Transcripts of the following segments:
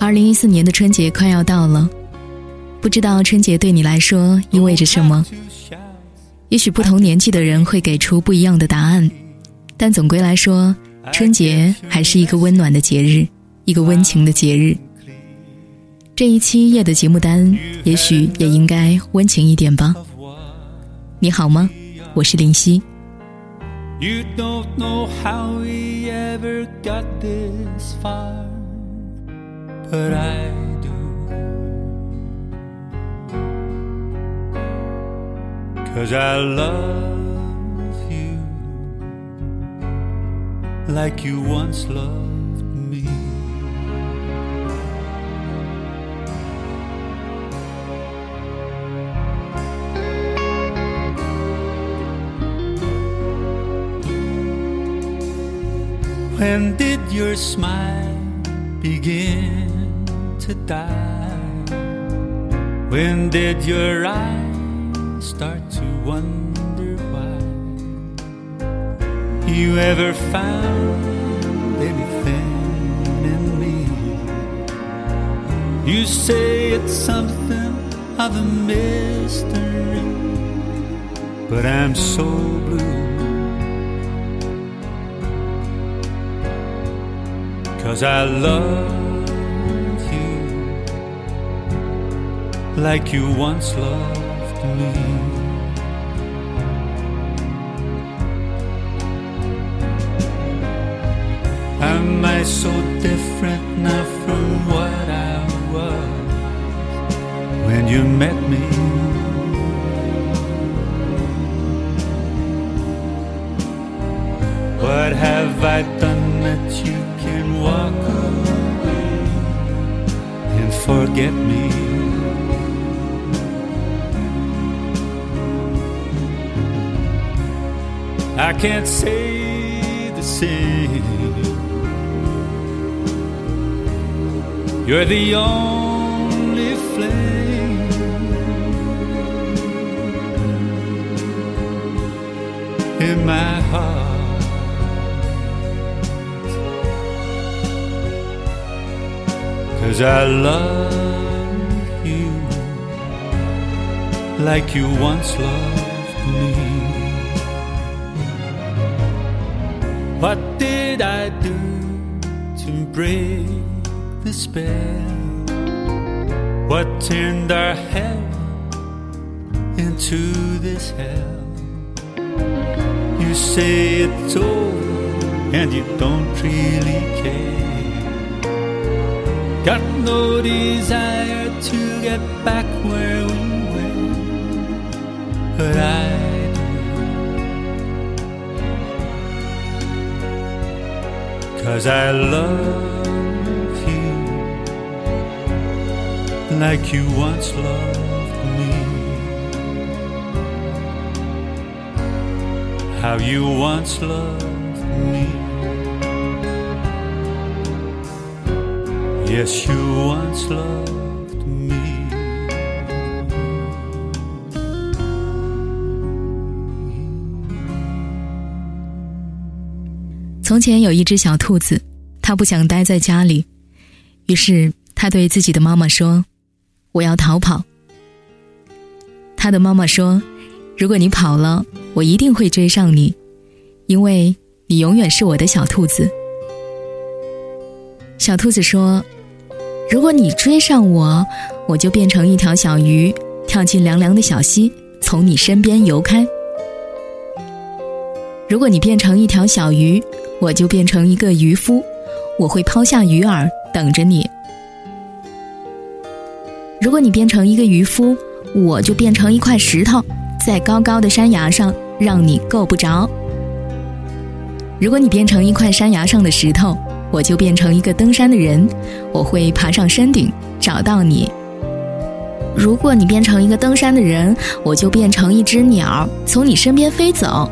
二零一四年的春节快要到了，不知道春节对你来说意味着什么？也许不同年纪的人会给出不一样的答案，但总归来说，春节还是一个温暖的节日，一个温情的节日。这一期夜的节目单，也许也应该温情一点吧。你好吗？我是林夕。You don't know how we ever got this far, but I do. Cause I love you like you once loved me. When did your smile begin to die? When did your eyes start to wonder why you ever found anything in me? You say it's something of a mystery, but I'm so blue. Cause I love like you once loved me. Am I so different now from what I was when you met me? What have I done that you can walk away and forget me? I can't say the same. You're the only flame in my heart. Cause I love you like you once loved me. What did I do to break the spell? What turned our heaven into this hell? You say it's over and you don't really care. Got no desire to get back where we were, but I Cause I love you like you once loved me. How you once loved me. Yes, you once loved 从前有一只小兔子，它不想待在家里，于是它对自己的妈妈说：“我要逃跑。”它的妈妈说：“如果你跑了，我一定会追上你，因为你永远是我的小兔子。”小兔子说。如果你追上我，我就变成一条小鱼，跳进凉凉的小溪，从你身边游开。如果你变成一条小鱼，我就变成一个渔夫，我会抛下鱼饵等着你。如果你变成一个渔夫，我就变成一块石头，在高高的山崖上，让你够不着。如果你变成一块山崖上的石头。我就变成一个登山的人，我会爬上山顶找到你。如果你变成一个登山的人，我就变成一只鸟，从你身边飞走。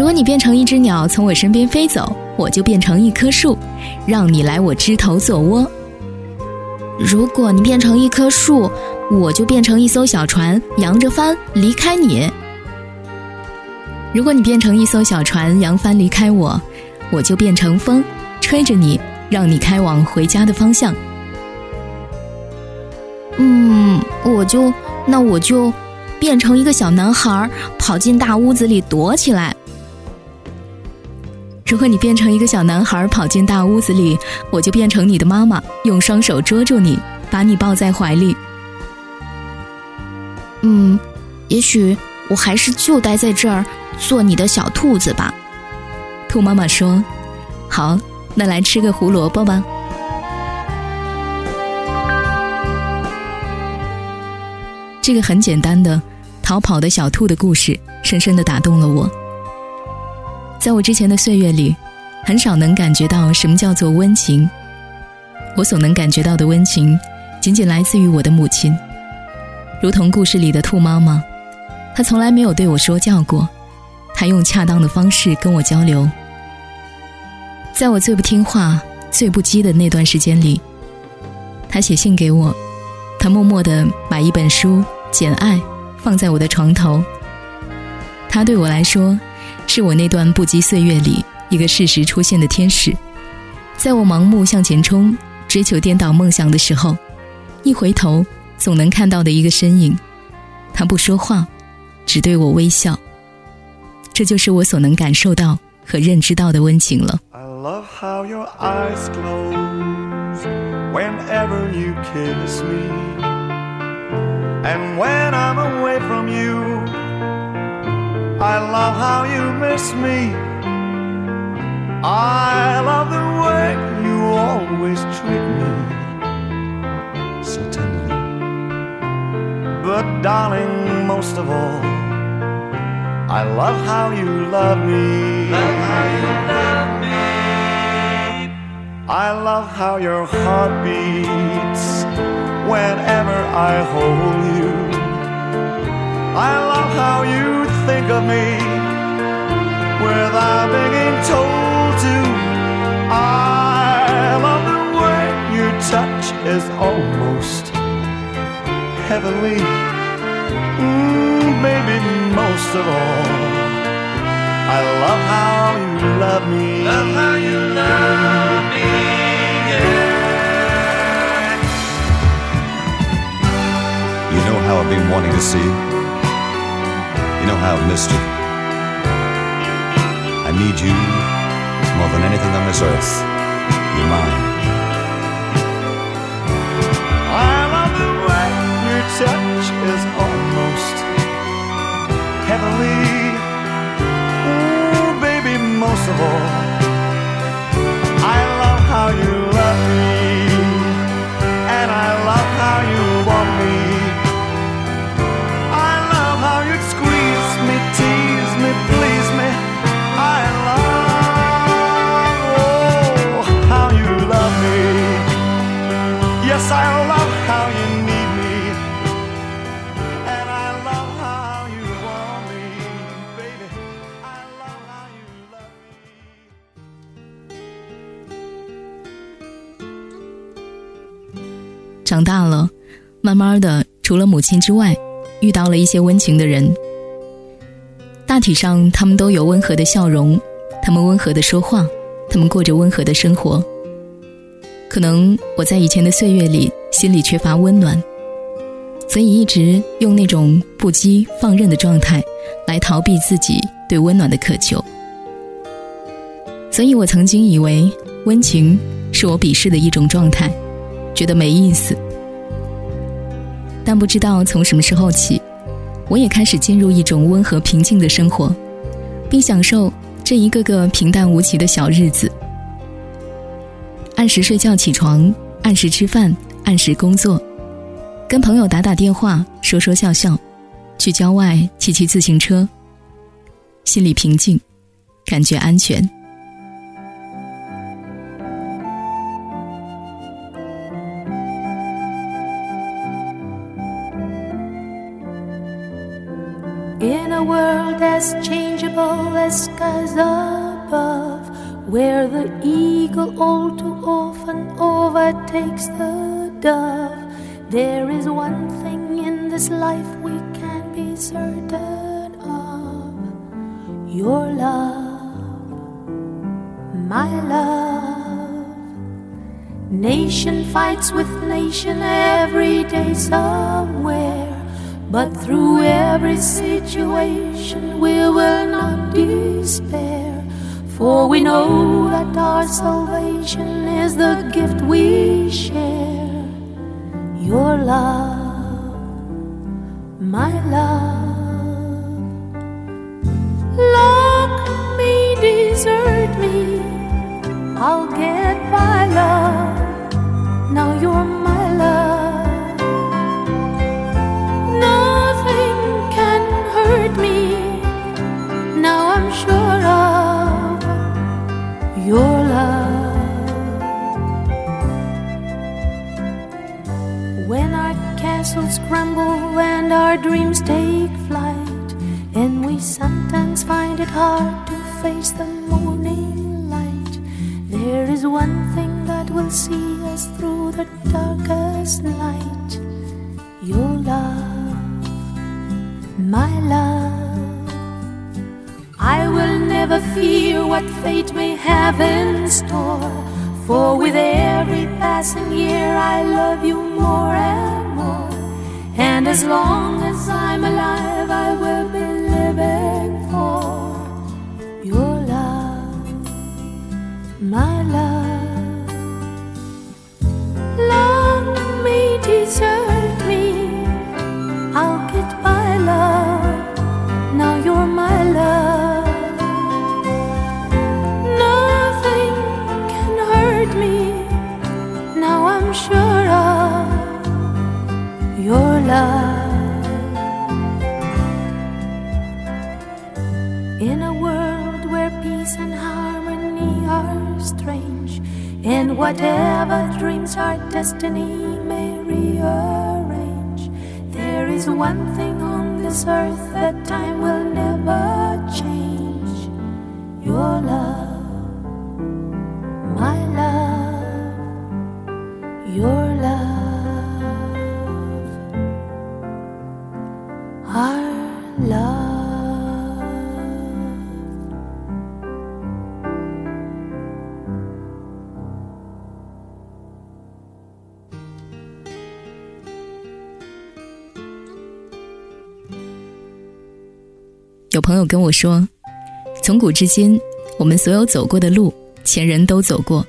如果你变成一只鸟从我身边飞走，我就变成一棵树，让你来我枝头做窝。如果你变成一棵树，我就变成一艘小船，扬着帆离开你。如果你变成一艘小船，扬帆离开我。我就变成风，吹着你让你开往回家的方向。嗯，我就那我就变成一个小男孩，跑进大屋子里躲起来。如果你变成一个小男孩跑进大屋子里，我就变成你的妈妈，用双手捉住你，把你抱在怀里。嗯，也许我还是就待在这儿做你的小兔子吧。兔妈妈说：“好，那来吃个胡萝卜吧。”这个很简单的逃跑的小兔的故事，深深的打动了我。在我之前的岁月里，很少能感觉到什么叫做温情。我所能感觉到的温情，仅仅来自于我的母亲。如同故事里的兔妈妈，她从来没有对我说教过，她用恰当的方式跟我交流。在我最不听话、最不羁的那段时间里，她写信给我，她默默地把一本书《简爱》放在我的床头。她对我来说。是我那段不羁岁月里一个适时出现的天使。在我盲目向前冲追求颠倒梦想的时候一回头总能看到的一个身影。他不说话只对我微笑。这就是我所能感受到和认知到的温情了。I love how your eyes close whenever you kiss me. And when i'm away from you miss me. I love the way you always treat me so tenderly. But, darling, most of all, I love how you love me. Love how you love me. I love how your heart beats whenever I hold you. I love how you think of me without being told to. I love the way your touch is almost heavenly. Mm, baby, most of all, I love how you love me. Love how you love me. Yeah. You know how I've been wanting to see you. You know how I've missed you. I need you more than anything on this earth. You're mine. I love the way your touch is almost heavenly. Ooh, baby, most of all, 长大了，慢慢的，除了母亲之外，遇到了一些温情的人。大体上，他们都有温和的笑容，他们温和的说话，他们过着温和的生活。可能我在以前的岁月里心里缺乏温暖，所以一直用那种不羁放任的状态来逃避自己对温暖的渴求。所以我曾经以为温情是我鄙视的一种状态，觉得没意思。但不知道从什么时候起，我也开始进入一种温和平静的生活，并享受这一个个平淡无奇的小日子。按时睡觉起床，按时吃饭，按时工作，跟朋友打打电话，说说笑笑，去郊外骑骑自行车，心里平静，感觉安全。In a world as changeable as skies above. where the eagle all too often overtakes the dove. There is one thing in this life we can be certain of your love, my love. Nation fights with nation every day somewhere. But through every situation, we will not despair. For we know that our salvation is the gift we share. Your love, my love. Luck may desert me, I'll get my love. Now you're my love. Your love. When our castles crumble and our dreams take flight, and we sometimes find it hard to face the morning light, there is one thing that will see us through the darkest night your love, my love. Never fear what fate may have in store. For with every passing year, I love you more and more. And as long as I'm alive, I will be living for your love, my love. Love may desert me, I'll get my love. Now you're my love. Whatever dreams our destiny may rearrange, there is one thing on this earth that time will never change. Your love, 朋友跟我说，从古至今，我们所有走过的路，前人都走过，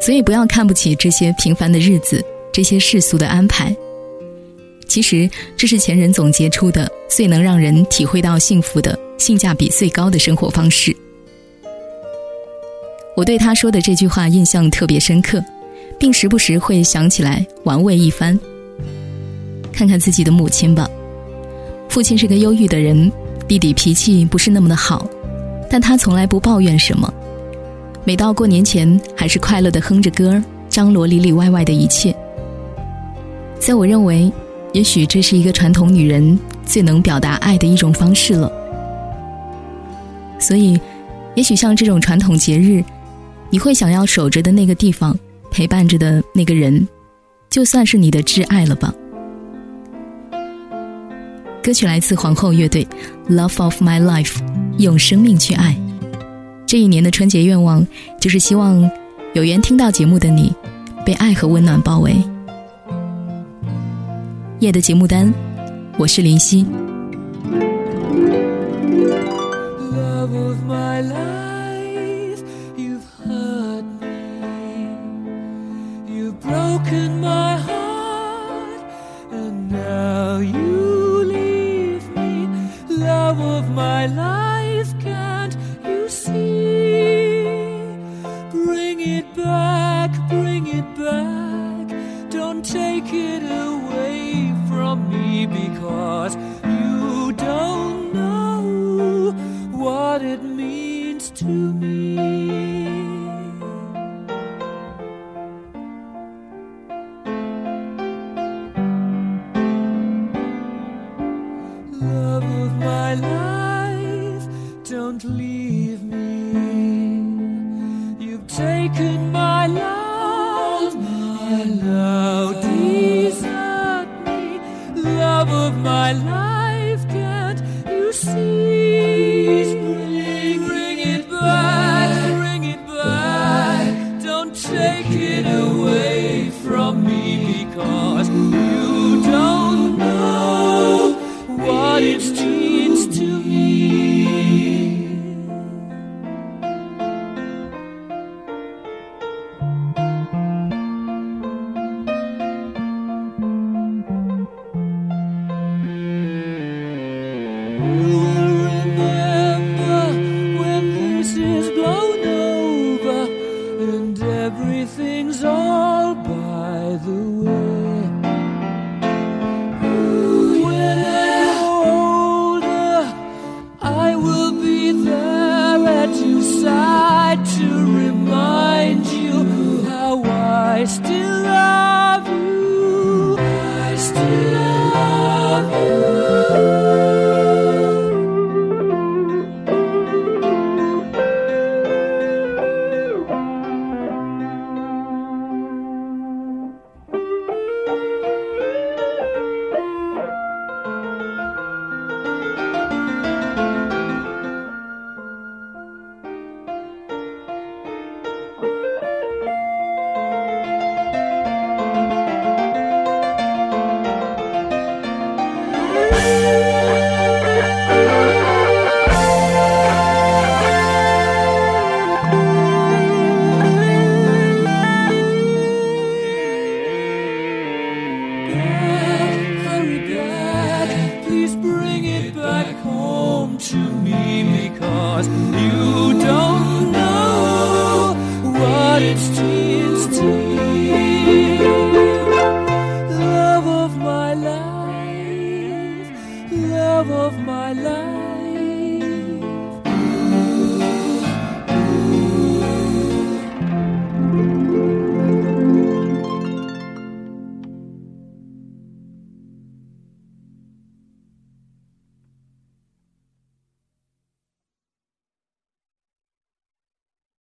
所以不要看不起这些平凡的日子，这些世俗的安排。其实，这是前人总结出的最能让人体会到幸福的、性价比最高的生活方式。我对他说的这句话印象特别深刻，并时不时会想起来玩味一番。看看自己的母亲吧，父亲是个忧郁的人。弟弟脾气不是那么的好，但他从来不抱怨什么。每到过年前，还是快乐的哼着歌，张罗里里外外的一切。在我认为，也许这是一个传统女人最能表达爱的一种方式了。所以，也许像这种传统节日，你会想要守着的那个地方，陪伴着的那个人，就算是你的挚爱了吧。歌曲来自皇后乐队，《Love of My Life》，用生命去爱。这一年的春节愿望就是希望有缘听到节目的你，被爱和温暖包围。夜的节目单，我是林夕。Love of my life,